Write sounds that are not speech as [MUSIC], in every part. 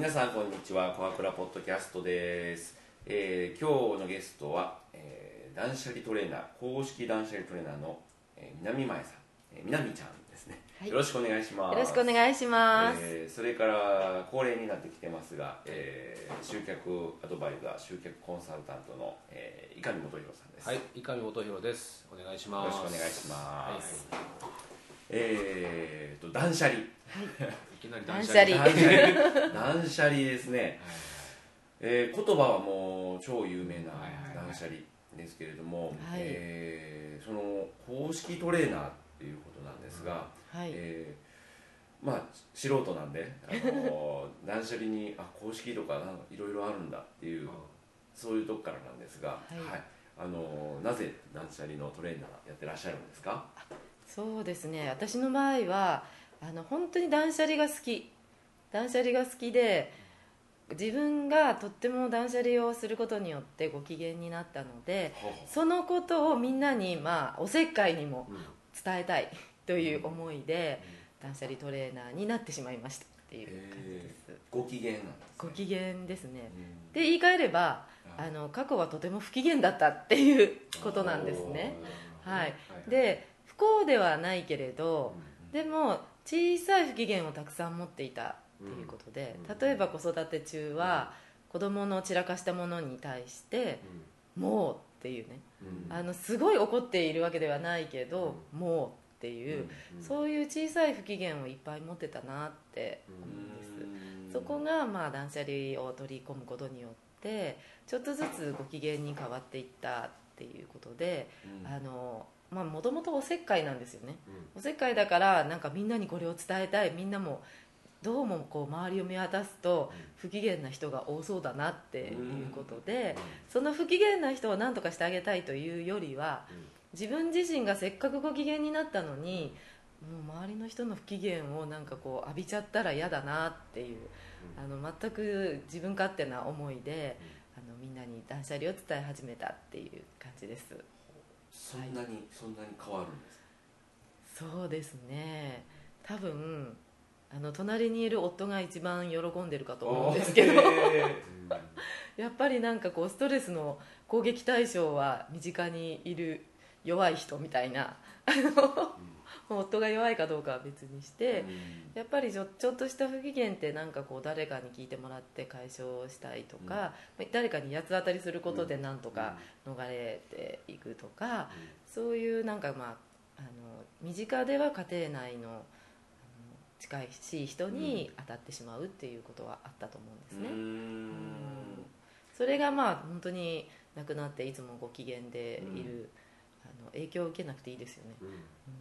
皆さんこんにちは。コアクラポッドキャストです、えー今日のゲストは、えー断捨離トレーナー公式断捨離トレーナーの、えー南前さん、えー南ちゃんですね、はい。よろしくお願いします。よろしくお願いします。えーそれから恒例になってきてますが、えー集客アドバイザー集客コンサルタントの、えー、伊上元弘さんです、はい、伊上元弘です。お願いしよます。ろしくお願いします、はえーと断捨離。い、い [LAUGHS] きなり断捨離。断捨離。[LAUGHS] 断捨離ですね、えー言葉はもう超有名なはいはいはい。断捨離ですけれども、はい。えーその公式トレーナーっていうことなんですが、はい。えーまあ素人なんで、あのー [LAUGHS] 断捨離にあ公式とかなんかいろいろあるんだっていう、そういうとこからなんですが、はい。あのーなぜ断捨離のトレーナーやってらっしゃるんですか？そうですね。私の場合はあの本当に断捨離が好き。断捨離が好きで。自分がとっても断捨離をすることによってご機嫌になったのでそのことをみんなに、まあ、おせっかいにもうん。伝えたいという思いで断捨離トレーナーになってしまいましたっていう感じです。ご機嫌なんです、ね、ご機嫌ですね。うん。で言い換えればああの過去はとても不機嫌だったっていうことなんですね。はい。で不幸ではないけれどでも小さい不機嫌をたくさん持っていたっていうことでうん。例えば子育て中は子供の散らかしたものに対して「もう」っていうね。うん。あのすごい怒っているわけではないけど「もう」っていうそういう小さい不機嫌をいっぱい持ってたなって思うんです。そこがまあ断捨離を取り込むことによってちょっとずつご機嫌に変わっていったっていうことでうん。あのまあもともとおせっかいなんですよね。おせっかいだからなんかみんなにこれを伝えたい。みんなもどうもこう周りを見渡すと不機嫌な人が多そうだなっていうことでその不機嫌な人を何とかしてあげたいというよりは自分自身がせっかくご機嫌になったのにもう周りの人の不機嫌をなんかこう浴びちゃったら嫌だなっていうあの全く自分勝手な思いであのみんなに断捨離を伝え始めたっていう感じですそんなに、そんなに変わるんですか？そうですね。多分あの隣にいる夫が一番喜んでるかと思うんですけど。へ [LAUGHS] やっぱりなんかこうストレスの攻撃対象は身近にいる弱い人みたいな。あの夫が弱いかどうかは別にして、ーやっぱりちょちょっとした不機嫌ってなんかこう誰かに聞いてもらって解消したいとか、誰かに八つ当たりすることでなんとか逃れていくとか、そういうなんかまああの身近では家庭内の近いしい人に当たってしまうっていうことはあったと思うんですね、うーん。うん。それがまあ本当になくなっていつもご機嫌でいる、あの影響を受けなくていいですよね、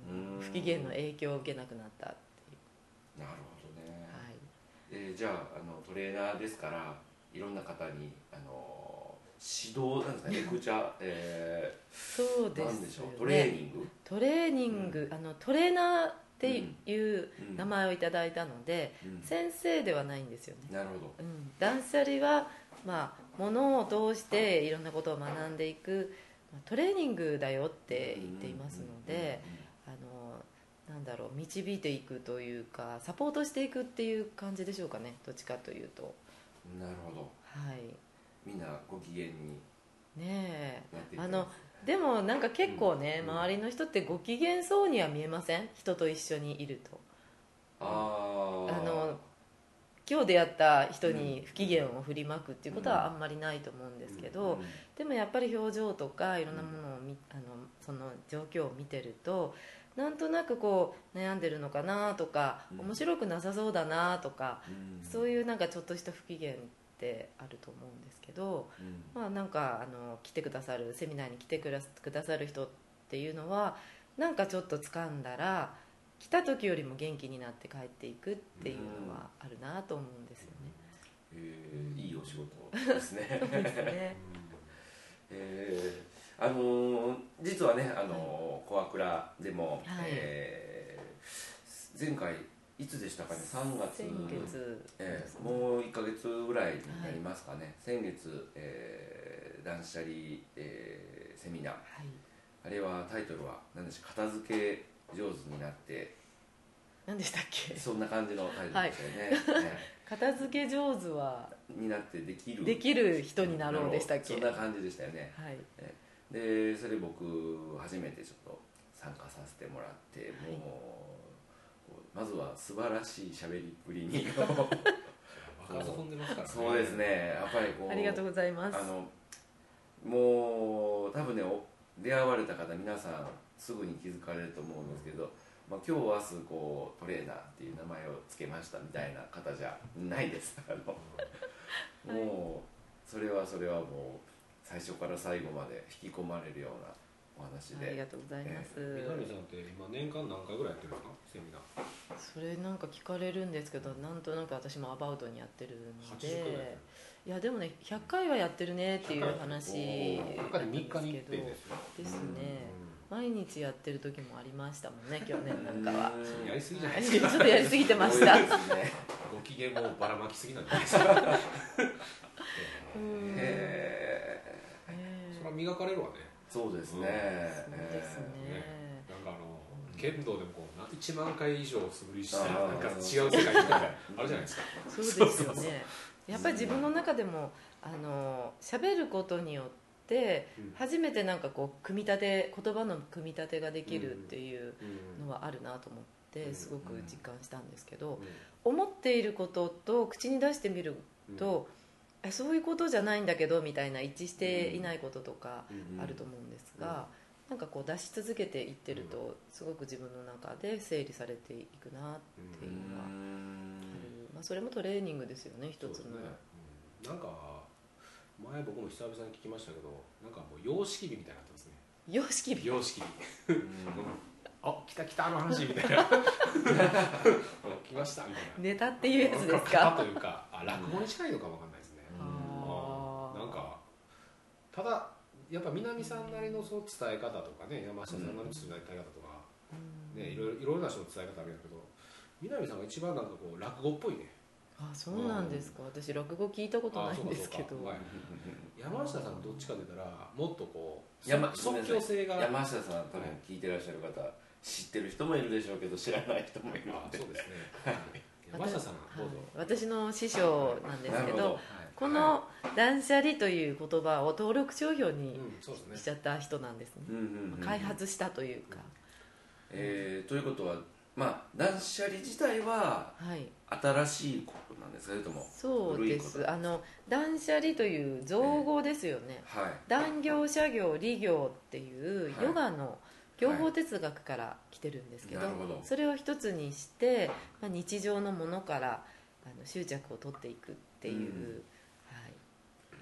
うん。うん。不機嫌の影響を受けなくなったっていう、なるほどね、はい、えーじゃああのトレーナーですからいろんな方にあの指導なんですかね。レクチャー、えー、そうでなんですしょよう。トレーねニング。トレーニング、あのトレーナーっていううん。名前をいただいたので、うん。先生ではないんですよね、なるほど。うん、断捨離は、まあ、ものを通していろんなことを学んでいく。まあトレーニングだよって言っていますので、あのなんだろう導いていくというかサポートしていくっていう感じでしょうかねどっちかというと。うんなるほど。はい。みんなご機嫌にねえ。あのでもなんか結構ね、うん。周りの人ってご機嫌そうには見えません？人と一緒にいると。あー。あの今日出会った人に不機嫌を振りまくっていうことはあんまりないと思うんですけど、うん。でもやっぱり表情とかいろんなものを見、あのその状況を見てるとなんとなくこう悩んでるのかなとか、うん。面白くなさそうだなとか、うん。そういうなんかちょっとした不機嫌ってあると思うんですけど、うん。まあ、なんかあの来てくださるセミナーに来てくだくださる人っていうのはなんかちょっと掴んだら来た時よりも元気になって帰っていくっていうのはあるなと思うんですよね。えーいいお仕事ですね。そうですね。えーあのー実はね、あのーコアクラでも、はい。えー前回いつでしたかね？3月。先月えーもう1か月ぐらいになりますかね、先月、えー断捨離、えーセミナー。はい。あれはタイトルは何でしょう片付け上手になって。何でしたっけ？そんな感じのタイトルでしたよね、ね。片付け上手は？になってできる。できる人になろうでしたっけ？そんな感じでしたよね。はい。でそれ僕初めてちょっと参加させてもらってもう、こうまずは素晴らしい喋りっぷりに。そうですね。やっぱりこうありがとうございます。あのもう多分ねお出会われた方皆さんすぐに気づかれると思うんですけど、まあ、今日明日こうトレーナーっていう名前を付けましたみたいな方じゃないです。あのもうそれはそれはもう最初から最後まで引き込まれるようなお話で。ありがとうございます、南さんって今年間何回ぐらいやってるんですかセミナー？それなんか聞かれるんですけどなんとなく私もアバウトにやってるの80回ぐらいやってでいやでもね100回はやってるねっていう話る中でだったん3日にですけどですよ。ですね。う毎日やってる時もありましたもんね去年なんかは。やりすぎじゃないちですか。ょっとやりすぎてましたねご機嫌もばらまきすぎなんじゃないです。かうん。へええ。それは磨かれるわね。そうですね、そうですね剣道でもこうな1万回以上素振りしてあー。なんか違う世界みたいなあるじゃないですか。そうですよね。やっぱり自分の中でもあの喋ることによってうん。初めてなんかこう組み立て言葉の組み立てができるっていうのはあるなと思ってすごく実感したんですけど思っていることと口に出してみるとえそういうことじゃないんだけどみたいな一致していないこととかあると思うんですがなんかこう出し続けていってるとすごく自分の中で整理されていくなっていうのはある、まあ、それもトレーニングですよね一つの、なんか前僕も久々に聞きましたけどなんかもう様式美みたいになってますね。様式美様式美 [LAUGHS] あ来た来たあの話みたいな。来ましたみたいな。ネタっていうやつです型かというかあ落語に近いのかもわかんないですね、あーなんかただやっぱ南さんなりのその伝え方とかね山下さんなりの伝え方とか、うんねいろいろいろんな人の伝え方あるんだけど南さんが一番なんかこう落語っぽいね。あそうなんですか。私落語聞いたことないんですけど。山下さんどっちかって言ったらもっとこう山即興性が山下さん多分聞いてらっしゃる方知ってる人もいるでしょうけど知らない人もいるん。であそうですね、はい山下さんどうぞ、はい私の師匠なんですけどこの「断捨離」という言葉を登録商標にしちゃった人なんですね、開発したというか、えーということはまあ断捨離自体ははい。新しいことなんですか？それともそうです。あの断捨離という造語ですよね、はい。断行社行理行っていうはい。ヨガの業法哲学から来てるんですけど,、なるほど。それを一つにして、まあ、日常のものからあの執着を取っていくっていう、うん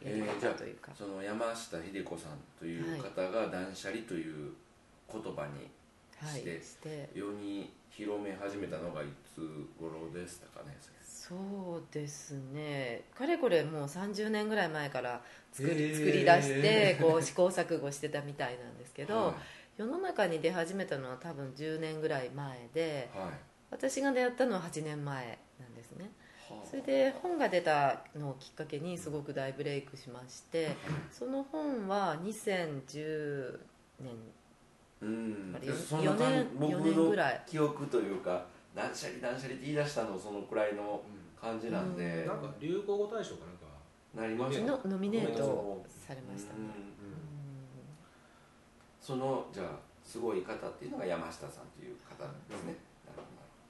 えーじゃあ方というか、その山下秀子さんという方が断捨離という言葉にはいして。して世に広め始めたのがいつ頃でしたかねそうですね。かれこれもう30年ぐらい前から作り,、作り出してこう試行錯誤してたみたいなんですけど、は世の中に出始めたのは多分10年ぐらい前でいはい。私が出会ったのは8年前それで本が出たのをきっかけにすごく大ブレイクしましてその本は2010年うん。あれそんな感四年？僕四年のぐらい。記憶というか断捨離断捨離って言い出したのそのくらいの感じなんで、なんか流行語大賞かなんかなりましたのノミネート。されましたね。うん。うん。そのじゃあすごい方っていうのが山下さんという方ですね、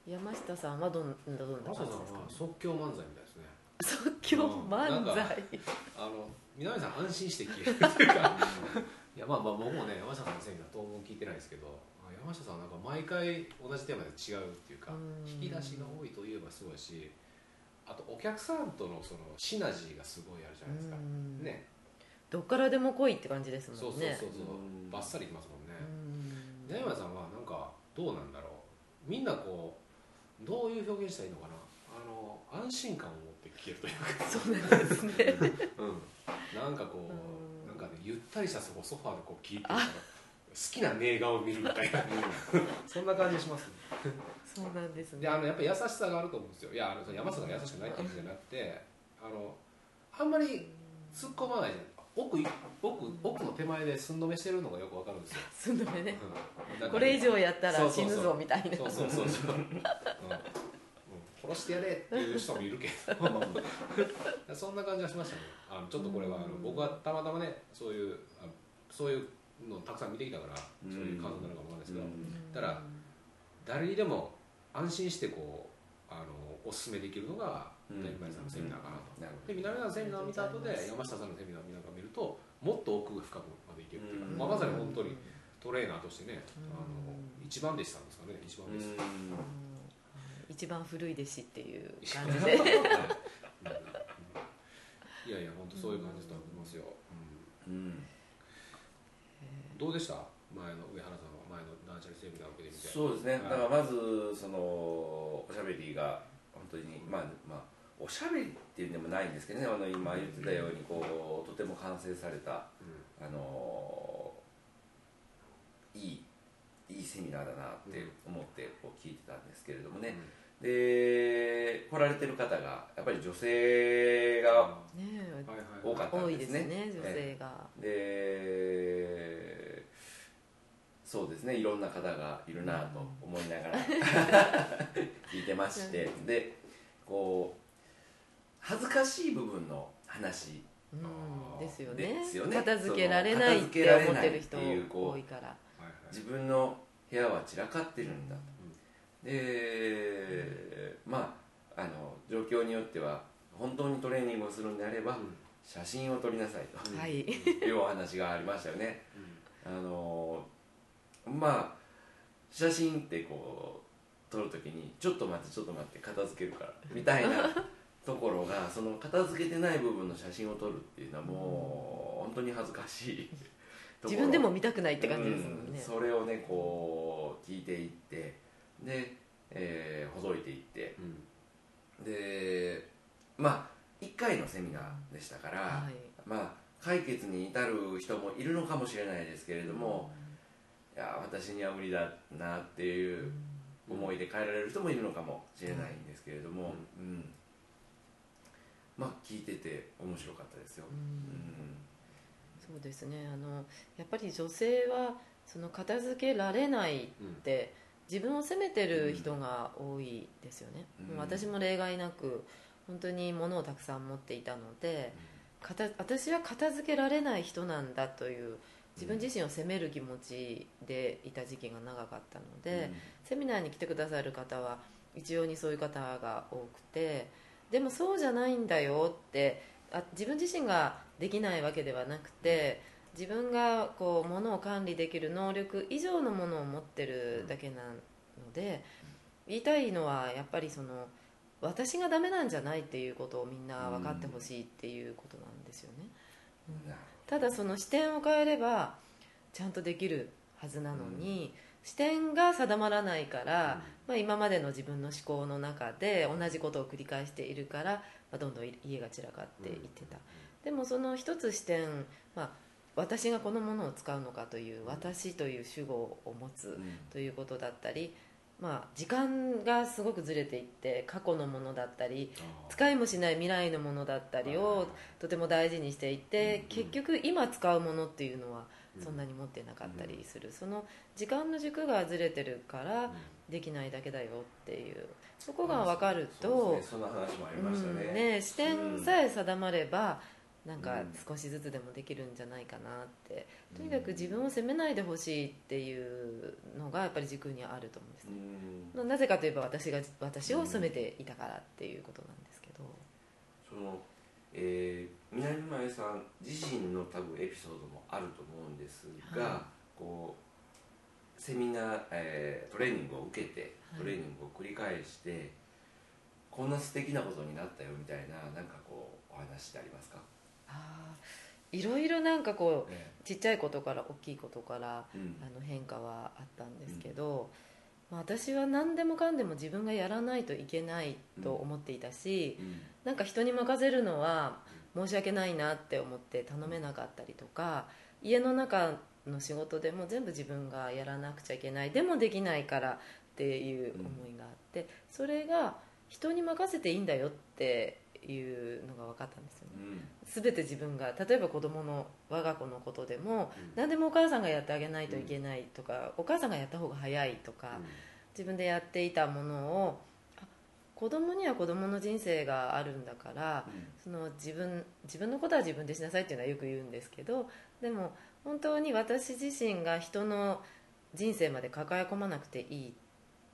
山下さんはどんどんな感じですか？は即興漫才みたいですね。即興漫才。あの南さん安心して聞ける。っていうかいやまあまあ僕もね山下さんのセミナー当分聞いてないですけどあ山下さんはなんか毎回同じテーマで違うっていうかうん。引き出しが多いといえばすごいしあとお客さんとのそのシナジーがすごいあるじゃないですか。うん。ね。どっからでも来いって感じですそうもんね。そうそうそうう。ん。バッサリいきますもんね。山さんはなんかどうなんだろう。みんなこうどういう表現したらいいのかな？あの安心感を持って聞けるというか。そうなんですね。うん、なんかこうなんかねゆったりしたそこソファーでこう聞いてるから好きな名画を見るみたいな。[LAUGHS] そんな感じしますね。そうなんですね。であのやっぱり優しさがあると思うんですよ。いやあの山下が優しくないって意味じゃなくてあのあんまり突っ込まないじゃん奥い奥奥の手前で寸止めしてるのがよくわかるんですよ、すんのめね。うん、これ以上やったらそうそうそう。死ぬぞみたいな。そうそうそう。そう、うん。うん、こ殺してやれっていう人もいるけど。[LAUGHS] そんな感じはしましたね。あのちょっとこれはあの僕はたまたまねそういうあそういうのをたくさん見てきたからそういう感想なのかもわかんないですけど、だから誰にでも安心してこうあのおすすめできるのがうん。南前さんのセミナーかなと、で南前さんのセミナーを見た後で山下さんのセミナーを見るともっと奥深くまでいけるっていうか、うん。まあ、まさに本当にトレーナーとしてね、あの一番弟子さんですかね一番弟子一番古い弟子っていう一感番じで。い。[LAUGHS] やいや本当そういう感じだと思いますよ、どうでした？前の上原さんは前の断捨離セミナーを受けてみて。そうですね、はい。だからまずそのおしゃべりが本当にまあまあおしゃべりっていうんでもないんですけどねあの今言ってたようにこうとても完成されたうん。あのいいいいセミナーだなって思ってこう聞いてたんですけれどもね、で来られてる方がやっぱり女性がね。はいはい多かった多んでねいですすね女性が、でそうですねいろんな方がいるなと思いながら [LAUGHS] 聞いてまして。でこう恥ずかしい部分の話。うんですよね。ですよね。片付けられないって思ってる人多いから。自分の部屋は散らかってるんだと。でまああの状況によっては本当にトレーニングをするんであればうん。写真を撮りなさいと。うんはい。[LAUGHS] いうお話がありましたよね。うん。あのまあ写真ってこう撮るときにちょっと待ってちょっと待って片付けるからみたいなところがその片付けてない部分の写真を撮るっていうのはもう本当に恥ずかしい。[LAUGHS] 自分でも見たくないって感じですもんね。うん、それをねこう聞いていってで、えーほどいていって。うん。でまあ1回のセミナーでしたから、はい。まあ解決に至る人もいるのかもしれないですけれども、いや私には無理だなっていう思いで変えられる人もいるのかもしれないんですけれども、うんまあ聞いてて面白かったですよ、うん。そうですね。あのやっぱり女性はその片付けられないって自分を責めてる人が多いですよね、うん。私も例外なく本当に物をたくさん持っていたので片私は片付けられない人なんだという自分自身を責める気持ちでいた時期が長かったので、セミナーに来てくださる方は一様にそういう方が多くてでもそうじゃないんだよってあ自分自身ができないわけではなくて自分がこう物を管理できる能力以上のものを持ってるだけなので言いたいのはやっぱりその私がダメなんじゃないっていうことをみんな分かってほしいっていうことなんですよね。なるただその視点を変えればちゃんとできるはずなのに、視点が定まらないから、まあ、今までの自分の思考の中で同じことを繰り返しているから、まあ、どんどん家が散らかっていってた、でもその一つ視点、まあ、私がこのものを使うのかという私という主語を持つうん。ということだったり、まあ、時間がすごくずれていって過去のものだったり使いもしない未来のものだったりをとても大事にしていて、うん結局今使うものっていうのはうんそんなに持ってなかったりする、その時間の軸がずれてるからできないだけだよっていう。そこが分かるとね。そんな話もありましたね,、視点さえ定まればなんかうん。少しずつでもできるんじゃないかなって、とにかく自分を責めないでほしいっていうのがやっぱり軸にあると思うんですね、うん。なぜかといえば私が私を責めていたからっていうことなんですけど、その、えー南前さん自身の多分エピソードもあると思うんですが、はい。こうセミナー、えートレーニングを受けてはい。トレーニングを繰り返して、こんな素敵なことになったよみたいななんかこうお話ってありますか、あーいろいろなんかこうえちっちゃいことから大きいことからーうん。あの変化はあったんですけど、まあ、私は何でもかんでも自分がやらないといけないと思っていたし、うん。なんか人に任せるのは申し訳ないなって思って頼めなかったりとか家の中の仕事でも全部自分がやらなくちゃいけないでもできないからっていう思いがあって、それが人に任せていいんだよっていうのが分かったんですよね。うん。全て自分が例えば子供の我が子のことでも、うん。何でもお母さんがやってあげないといけないとか、お母さんがやった方が早いとか、自分でやっていたものをあ子供には子供の人生があるんだからその自分自分のことは自分でしなさいっていうのはよく言うんですけどでも本当に私自身が人の人生まで抱え込まなくていいっ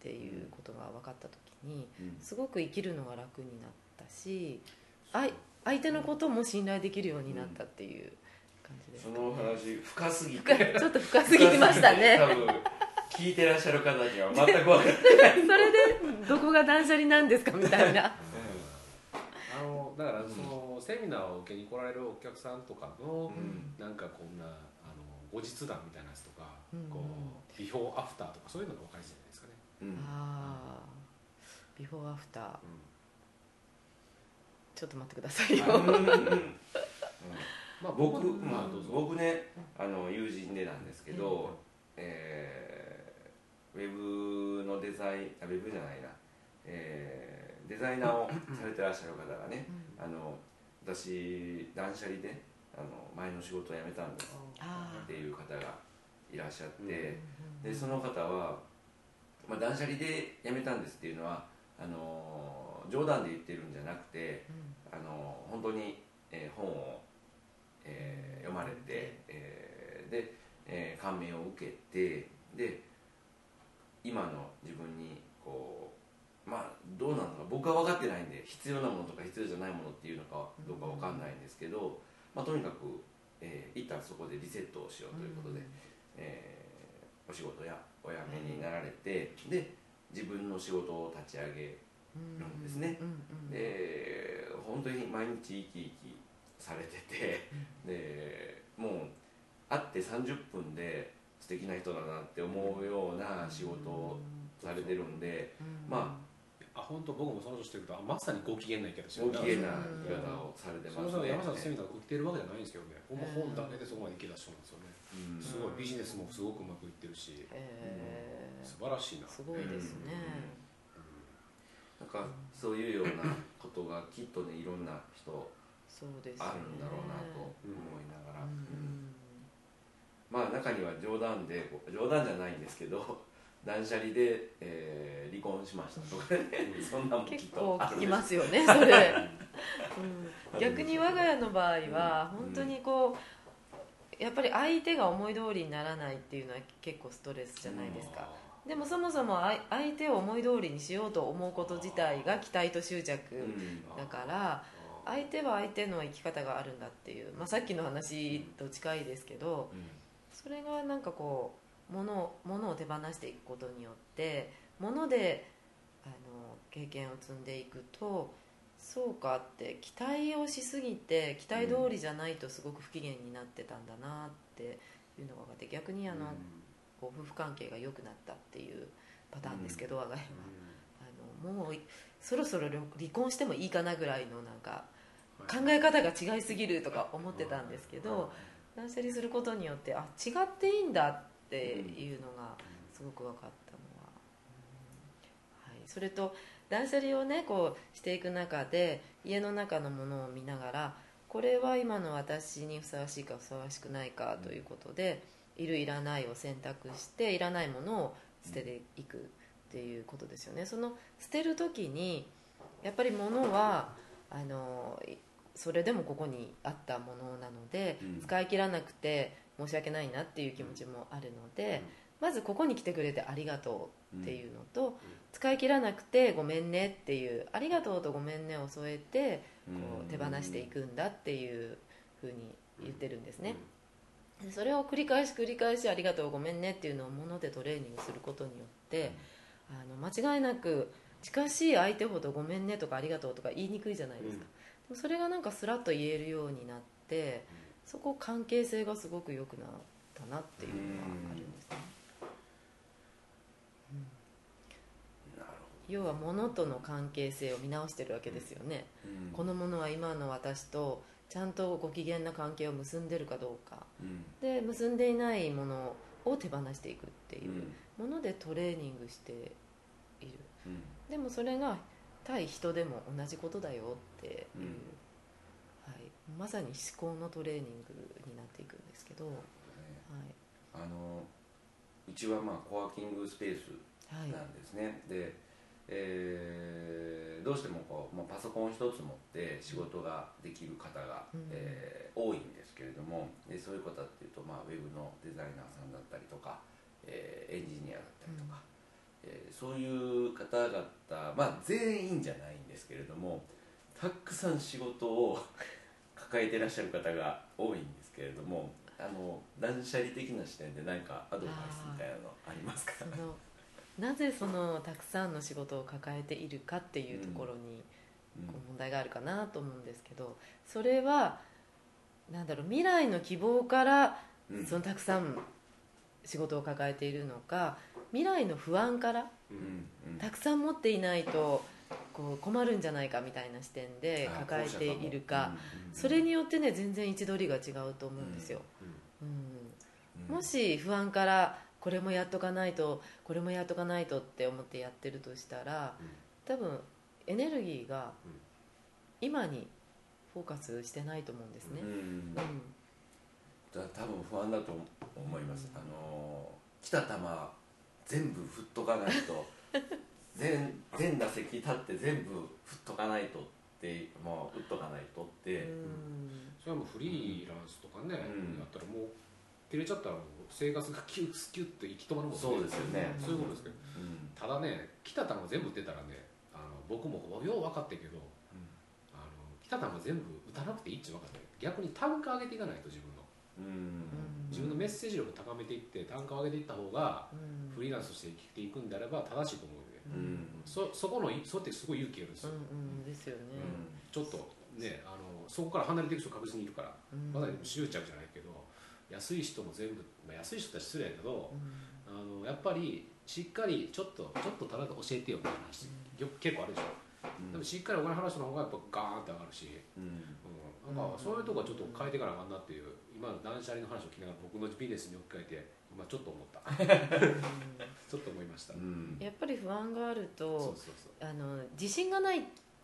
ていうことが分かった時にうん。すごく生きるのが楽になったし相手のことも信頼できるようになったっていう感じですその話深すぎ深てい。ちょっと深すぎましたね聞いてらっしゃる方には全く分かんない。[LAUGHS] それでどこが断捨離なんですかみたいな。あのだからその、セミナーを受けに来られるお客さんとかの、ん。なんかこんなあの後日談みたいなやつとか、うん。こうビフォーアフターとかそういうのが分かりやすいんじゃないですかね、うん。ああビフォーアフター。うちょっと待ってくださいよ。うん。うん。うん。んまあ、僕、まあどうぞ。僕ねあの友人でなんですけど、えーウェブのデザインあウェブじゃないな、えーデザイナーをされてらっしゃる方がね、あの私断捨離であの前の仕事を辞めたんです。あっていう方がいらっしゃって、うんでその方は、まあ、断捨離で辞めたんですっていうのはあの冗談で言ってるんじゃなくてあの本当に、えー本を、えー読まれて、えーで、えー感銘を受けてで今の自分にこうまあどうなのか僕は分かってないんで必要なものとか必要じゃないものっていうのかどうか分かんないんですけど、まあ、とにかく、えー一旦そこでリセットをしようということで、えーお仕事やお辞めになられてで自分の仕事を立ち上げるんですね。うんうんで本当に毎日生き生きされててでもう会って30分で素敵な人だなって思うような仕事をされてるんでうん。まあ本当僕もその年してるとあまさにご機嫌な言い方してご機嫌なうん生き方をされてそますね。の山崎セミナー売ってるわけじゃないんですけどね、ほんま本だけでそこまで行け出したんですよね、うん。すごいビジネスもすごくうまくいってるし、へ素晴らしいな、ーすごいですね。なんかそういうようなことがきっとねいろんな人そうですよね。あるんだろうなと思いながら、うん。うんまあ中には冗談で冗談じゃないんですけど [LAUGHS] 断捨離で、えー離婚しましたとかね。そんなもんきっ結と構聞きあるでしょますよ。ねそれ、うん、逆に我が家の場合はうん。本当にこうやっぱり相手が思い通りにならないっていうのは結構ストレスじゃないですか、でもそもそも相相手を思い通りにしようと思うこと自体が期待と執着うん。だから相手は相手の生き方があるんだっていう、まあ、さっきの話と近いですけどそれがなんかこう物を物を手放していくことによって物であの経験を積んでいくとそうかって期待をしすぎて期待通りじゃないとすごく不機嫌になってたんだなっていうのが分かって逆にあの、こう夫婦関係が良くなったっていうパターンですけど、我が家は。あのもうそろそろ離婚してもいいかなぐらいのなんか考え方が違いすぎるとか思ってたんですけど断捨離することによってあ違っていいんだっていうのがすごく分かったのは、うんはい、それと断捨離をねこうしていく中で家の中のものを見ながらこれは今の私にふさわしいかふさわしくないかということで、いるいらないを選択していらないものを捨てていくっていうことですよね。その捨てる時にやっぱり物はあのいそれでもここにあったものなので、うん。使い切らなくて申し訳ないなっていう気持ちもあるので、まずここに来てくれてありがとうっていうのと、使い切らなくてごめんねっていうありがとうとごめんねを添えてこう手放していくんだっていうふうに言ってるんですね、でそれを繰り返し繰り返しありがとうごめんねっていうのをものでトレーニングすることによって、あの間違いなく近しい相手ほどごめんねとかありがとうとか言いにくいじゃないですか、それがなんかスラッと言えるようになってそこ関係性がすごく良くなったなっていうのがあるんですね、なる要は物との関係性を見直してるわけですよね、うん。このものは今の私とちゃんとご機嫌な関係を結んでるかどうか。うん。で結んでいないものを手放していくっていううん。ものでトレーニングしている。うん。でもそれが対人でも同じことだよっていう、うん。はい、まさに思考のトレーニングになっていくんですけど、はい。あのうちはまあコワーキングスペースはい。なんですね、でえーどうしてもこう、まあ、パソコン一つ持って仕事ができる方が、うん。えー多いんですけれどもでそういう方っていうと、まあ、ウェブのデザイナーさんだったりとか、えーエンジニアだったりとか、えーそういう方々、まあ、全員じゃないんですけれどもたくさん仕事を [LAUGHS] 抱えてらっしゃる方が多いんですけれどもあの断捨離的な視点で何かアドバイスみたいなのありますか？そのなぜそのたくさんの仕事を抱えているかっていうところにうん。問題があるかなと思うんですけどそれはなんだろう未来の希望からうん。そのたくさん仕事を抱えているのか未来の不安からたくさん持っていないとこう困るんじゃないかみたいな視点であ抱えているかそれによってね全然位置取りが違うと思うんですよ、うん。うん。もし不安からこれもやっとかないとこれもやっとかないとって思ってやってるとしたら多分エネルギーがうん。今にフォーカスしてないと思うんですね。う、ん。多分不安だと思います、あのー来た球全部振っとかないと。[LAUGHS] 全全打席立って全部振っとかないとってもう打っとかないとって、うん。それはもうフリーランスとかね、うん。やったらもう切れちゃったらもう生活がキュッキュッと行き止まるもんね。そうですよね。そういうことですけど。うん。ただね来た球全部打ってたらねあの僕もよう分かってんけどあの来た球全部打たなくていいっち分かって逆に単価上げていかないと自分自分のメッセージ力を高めていって単価を上げていった方がうん。フリーランスとして生きていくんであれば正しいと思うのでうん。そそこのそれってすごい勇気いるんですよ、ですよね、ちょっとねあのそこから離れていく人確実にいるからうん。まだ執着じゃないけど安い人も全部、まあ、安い人たち失礼やけどうん。あのやっぱりしっかりちょっとちょっとただ教えてよみたいな話、よ結構あるでしょ、でもしっかりお金払う人の方がやっぱガーンって上がるし、うん。うん、なんかそういうとこはちょっと変えていかなあかんなっていう今の断捨離の話を聞きながら僕のビジネスに置き換えて今ちょっと思った。ちょっと思いました、うん。やっぱり不安があるそうとそうそう。あの自信がないっ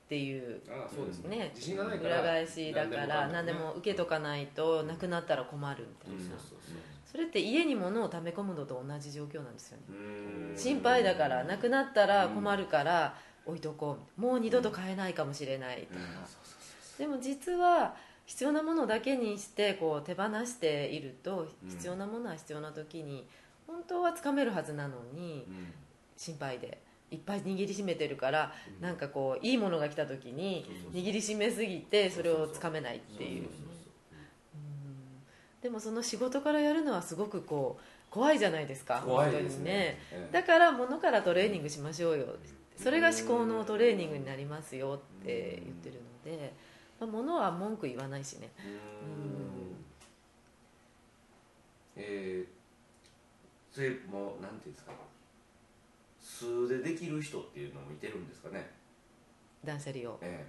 ていうああそうですね。ね自信がないから裏返しだから何で何でもも受けとかないとなくなったら困るみたいな、そうそうそうそれって家に物を溜め込むのと同じ状況なんですよね。うん。心配だからなくなったら困るから置いとこう。もう二度と買えないかもしれないとか、でも実は必要なものだけにしてこう手放しているとうん。必要なものは必要な時に本当はつかめるはずなのにうん。心配でいっぱい握りしめてるからうん。なんかこういいものが来た時に握りしめすぎてそれをつかめないっていう。でもその仕事からやるのはすごくこう怖いじゃないですか怖いですね。ええ。だから物からトレーニングしましょうよそれが思考のトレーニングになりますよって言ってるので、まあ、物は文句言わないしね。うん。えー、それもうなんていうんですか。数でできる人っていうのもいてるんですかね。断捨離を。え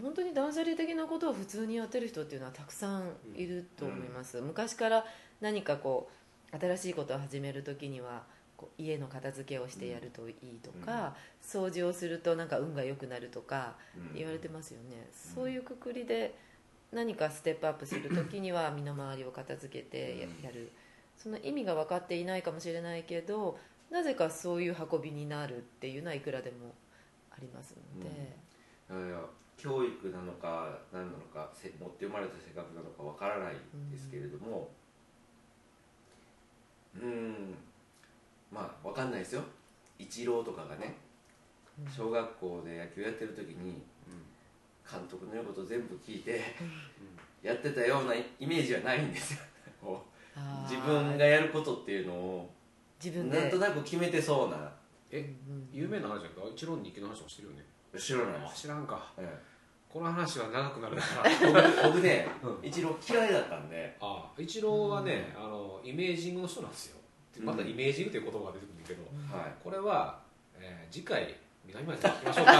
本当に断捨離的なことを普通にやってる人っていうのはたくさんいると思います、昔から何かこう新しいことを始める時にはこう家の片付けをしてやるといいとか、掃除をするとなんか運が良くなるとかえ言われてますよね、そういうくくりで何かステップアップする時には身の回りを片付けてやる。その意味が分かっていないかもしれないけどなぜかそういう運びになるっていうのはいくらでもありますので、教育なのか何なのかせ持って生まれた性格なのかわからないんですけれどもうんまあわかんないですよ。イチローとかがねうん。小学校で野球やってる時に監督の言うこと全部聞いてやってたようなイメージはないんですよ。[LAUGHS] 自分がやることっていうのを自分で。なんとなく決めてそうな。え有名な話だけど一郎日記の話もしてるよね。知らない。知らんか。えこの話は長くなるからえ僕僕ねうん。イチロー嫌いだったんで。ああ一郎はね、あのイメージングの人なんですよまたイメージングという言葉が出てくるんだけど、はこれは、えー次回南前さん行きましょうか。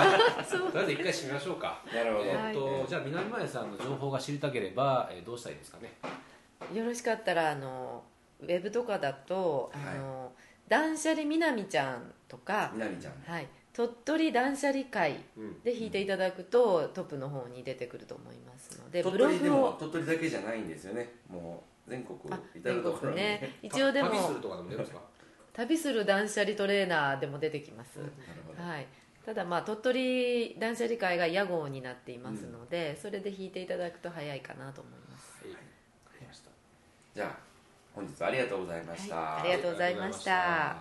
[LAUGHS] とりあえず一回締めましょうか。いなるほど、えーっと、はい。じゃあ南前さんの情報が知りたければ、えーどうしたらいいですかね？よろしかったらあのウェブとかだとあの、断捨離みなみちゃんとか、みなみちゃんはい、鳥取断捨離会うん。で引いていただくとトップの方に出てくると思いますのでブ鳥取でもログを鳥取だけじゃないんですよね。もう全国いたとに、ね、一応でも旅するとかでも出ますか？旅する断捨離トレーナーでも出てきます、はい、ただまあ鳥取断捨離会が屋号になっていますので、うん、それで引いていただくと早いかなと思います、はい、じゃあ本日ありがとうございました、はい、ありがとうございました。